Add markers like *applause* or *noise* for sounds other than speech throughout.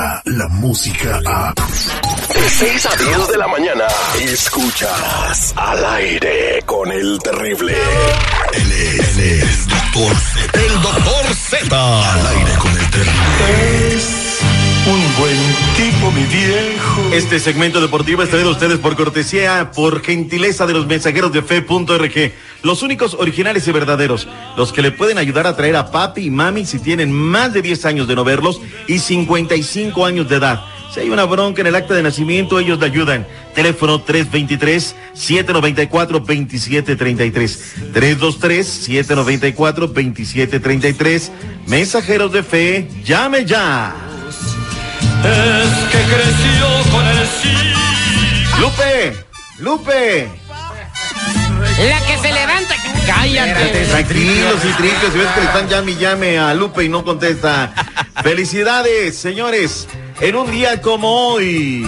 llega la música a... De 6 a 10 de la mañana, escuchas al aire con el terrible. Él es, él es Doctor Z. El Doctor Z. Al aire con el terrible. Es buen tipo, mi viejo. Este segmento deportivo es traído a ustedes por cortesía, por gentileza de los mensajeros de fe.org. Los únicos originales y verdaderos. Los que le pueden ayudar a traer a papi y mami si tienen más de 10 años de no verlos y 55 años de edad. Si hay una bronca en el acta de nacimiento, ellos le ayudan. Teléfono 323-794-2733. 323-794-2733. Mensajeros de fe, llame ya. Es que creció con el sí. Lupe, Lupe. La que se levanta. Cállate. Tranquilos y si ves que le están llame y llame a Lupe y no contesta. Felicidades, señores, en un día como hoy.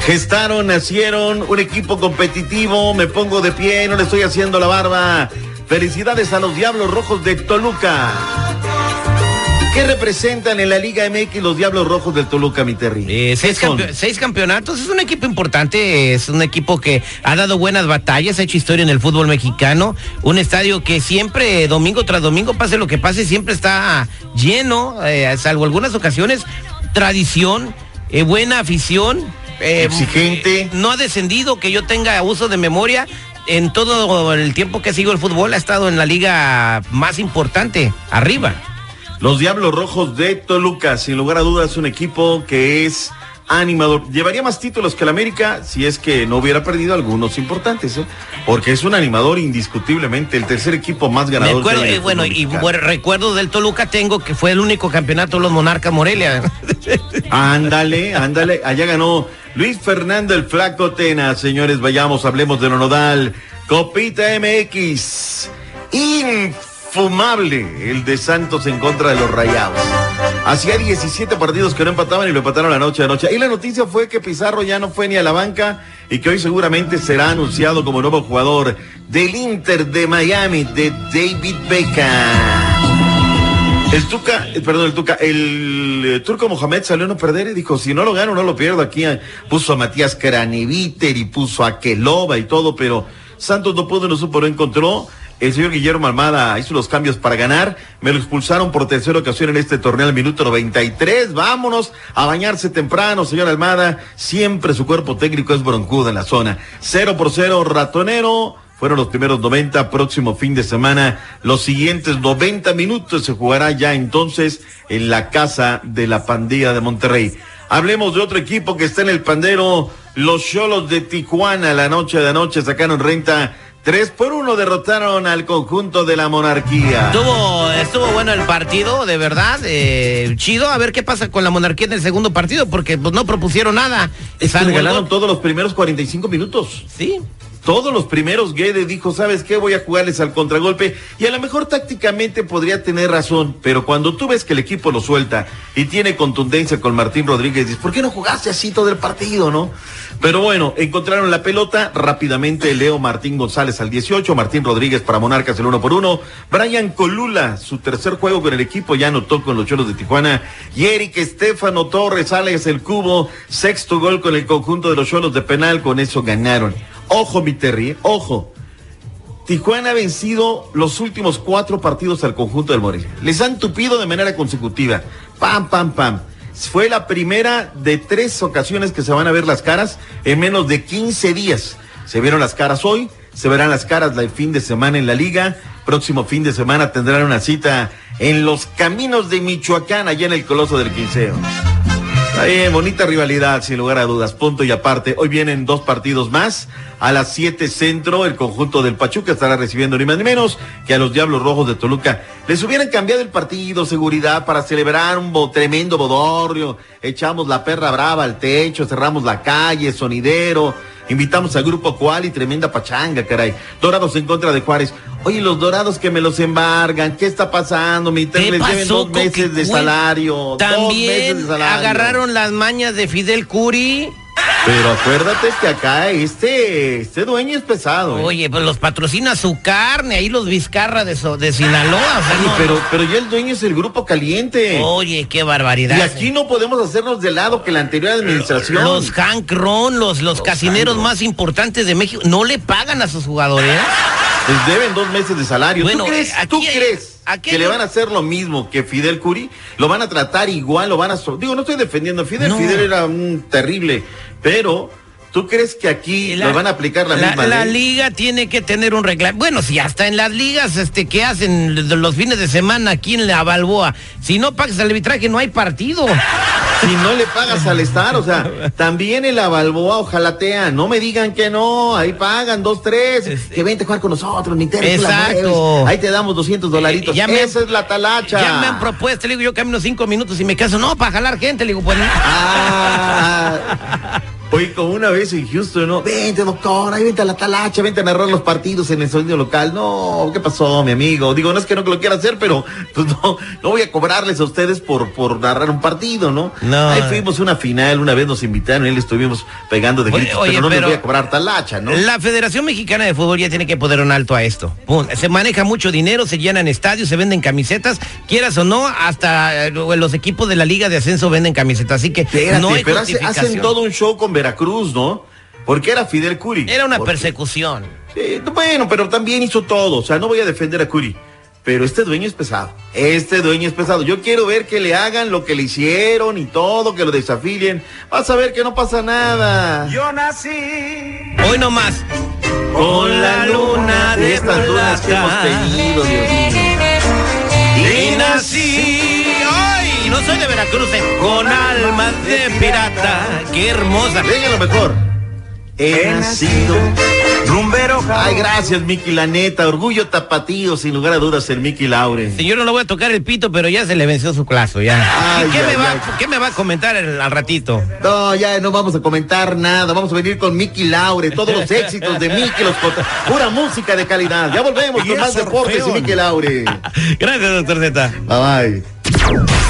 Gestaron, nacieron, un equipo competitivo, me pongo de pie, no le estoy haciendo la barba. Felicidades a los Diablos Rojos de Toluca. ¿Qué representan en la Liga MX los Diablos Rojos del Toluca, mi Terry? Eh, seis, campeonatos, es un equipo importante, es un equipo que ha dado buenas batallas, ha hecho historia en el fútbol mexicano, un estadio que siempre, domingo tras domingo, pase lo que pase, siempre está lleno, eh, salvo algunas ocasiones, tradición, eh, buena afición. eh, Exigente. eh, no ha descendido, que yo tenga uso de memoria. En todo el tiempo que sigo el fútbol ha estado en la liga más importante, arriba. Los Diablos Rojos de Toluca, sin lugar a dudas, un equipo que es animador. Llevaría más títulos que el América si es que no hubiera perdido algunos importantes, ¿eh? porque es un animador indiscutiblemente, el tercer equipo más Me ganador. acuerdo, que hay en eh, bueno, y bueno, recuerdo del Toluca tengo que fue el único campeonato de los Monarcas Morelia. *laughs* Ándale, ándale, allá ganó Luis Fernando el Flaco Tena, señores, vayamos, hablemos de lo nodal. Copita MX, infumable el de Santos en contra de los Rayados. Hacía 17 partidos que no empataban y lo empataron la noche a noche. Y la noticia fue que Pizarro ya no fue ni a la banca y que hoy seguramente será anunciado como nuevo jugador del Inter de Miami, de David Beckham. El Tuca, eh, perdón, el Tuca, el eh, turco Mohamed salió a no perder y dijo, si no lo gano, no lo pierdo. Aquí eh, puso a Matías Craneviter y puso a Keloba y todo, pero Santos no pudo, no supo, no encontró. El señor Guillermo Almada hizo los cambios para ganar. Me lo expulsaron por tercera ocasión en este torneo al minuto 93. Vámonos a bañarse temprano, señor Almada. Siempre su cuerpo técnico es broncudo en la zona. Cero por cero, ratonero. Fueron los primeros 90, próximo fin de semana. Los siguientes 90 minutos se jugará ya entonces en la casa de la pandilla de Monterrey. Hablemos de otro equipo que está en el pandero, los Cholos de Tijuana. La noche de anoche sacaron renta. Tres por uno derrotaron al conjunto de la monarquía. Estuvo, estuvo bueno el partido, de verdad, eh, chido. A ver qué pasa con la monarquía en el segundo partido, porque pues, no propusieron nada. Es que regalaron todos los primeros 45 minutos. Sí. Todos los primeros, Guede dijo, ¿sabes qué? Voy a jugarles al contragolpe. Y a lo mejor tácticamente podría tener razón, pero cuando tú ves que el equipo lo suelta y tiene contundencia con Martín Rodríguez, dices, ¿por qué no jugaste así todo el partido, no? Pero bueno, encontraron la pelota rápidamente. Leo Martín González al 18, Martín Rodríguez para Monarcas el uno por uno. Brian Colula, su tercer juego con el equipo, ya anotó con los Cholos de Tijuana. Y Eric Estefano Torres, Alex el Cubo, sexto gol con el conjunto de los Cholos de penal, con eso ganaron. Ojo, mi Terry, ojo. Tijuana ha vencido los últimos cuatro partidos al conjunto del Morelia. Les han tupido de manera consecutiva. Pam, pam, pam. Fue la primera de tres ocasiones que se van a ver las caras en menos de 15 días. Se vieron las caras hoy, se verán las caras el fin de semana en la liga. Próximo fin de semana tendrán una cita en los caminos de Michoacán, allá en el Coloso del Quinceo. Bonita rivalidad, sin lugar a dudas. Punto y aparte. Hoy vienen dos partidos más. A las 7 centro, el conjunto del Pachuca estará recibiendo ni más ni menos que a los Diablos Rojos de Toluca. Les hubieran cambiado el partido, seguridad, para celebrar un tremendo bodorrio. Echamos la perra brava al techo, cerramos la calle, sonidero. Invitamos al grupo Cual y tremenda pachanga, caray. Dorados en contra de Juárez. Oye, los dorados que me los embargan, ¿qué está pasando? Mi ¿Qué les pasó dos meses de salario. dos meses También de salario. agarraron las mañas de Fidel Curi. Pero acuérdate que acá este, este dueño es pesado. ¿eh? Oye, pues los patrocina su carne, ahí los Vizcarra de, so- de Sinaloa. o sea, Ay, no- pero, pero ya el dueño es el grupo caliente. Oye, qué barbaridad. y aquí no podemos hacernos de lado que la anterior administración. Los Hank Ron, los, los casineros más importantes de México, no le pagan a sus jugadores. Les deben dos meses de salario. Bueno, ¿Tú crees, aquí tú hay- crees que le van a hacer lo mismo que Fidel Curi? ¿Lo van a tratar igual? ¿Lo van a...? Digo, no estoy defendiendo a Fidel. No. Fidel era un terrible. Pero, ¿tú crees que aquí le van a aplicar la, misma la ley? liga tiene que tener un reglamento. Bueno, si hasta en las ligas este que hacen los fines de semana aquí en la Balboa, si no pagas el arbitraje no hay partido. *laughs* Si no le pagas al estar, o sea, también en la Balboa ojalatea. No me digan que no, ahí pagan dos, tres. Este- Que vente a jugar con nosotros, tú la Exacto. Ahí te damos 200 dolaritos. Eh, ya me- Esa es la talacha. Ya me han propuesto, le digo, yo camino cinco minutos y me caso, no, para jalar gente, le digo, pues no. Ah, oye, como una vez en Houston, ¿no? Vente, doctor, ahí vente a la talacha, vente a narrar los partidos en el sonido local. No, ¿qué pasó, mi amigo? Digo, no es que no lo quiera hacer, pero pues no, no voy a cobrarles a ustedes por, por narrar un partido, ¿no? No. Ahí fuimos a una final, una vez nos invitaron, y él estuvimos pegando de gritos, oye, pero no les pero- voy a cobrar talacha, ¿no? La Federación Mexicana de Fútbol ya tiene que poner un alto a esto. Se maneja mucho dinero, se llenan estadios, se venden camisetas, quieras o no, hasta eh, los equipos de la Liga de Ascenso venden camisetas. Así que Espérate, no hay pero hace- hacen todo un show con Veracruz, ¿no? Porque era Fidel Curi. Era una Porque- persecución. Sí, bueno, pero también hizo todo. O sea, no voy a defender a Curi. Pero este dueño es pesado. Este dueño es pesado. Yo quiero ver que le hagan lo que le hicieron y todo, que lo desafilien. Vas a ver que no pasa nada. Yo nací Hoy no más. Con la luna de estas dudas que hemos tenido, Dios mío. Y nací. No soy de Veracruz, eh, con almas de pirata. ¡Qué hermosa! Venga lo mejor. He nacido. rumbero Ay, gracias, Miki, la neta. Orgullo tapatío, sin lugar a dudas, el Miki Laure. Sí, Yo no le voy a tocar el pito, pero ya se le venció su claso, ya. Ay, ¿Y qué, me va, ay. ¿Qué me va a comentar el- al ratito? No, ya no vamos a comentar nada. Vamos a venir con Miki Laure, todos los *laughs* éxitos de Miki, los pura música de calidad. Ya volvemos *laughs* con más deportes y Miki Laure. *laughs* Gracias, doctor Z. Bye bye.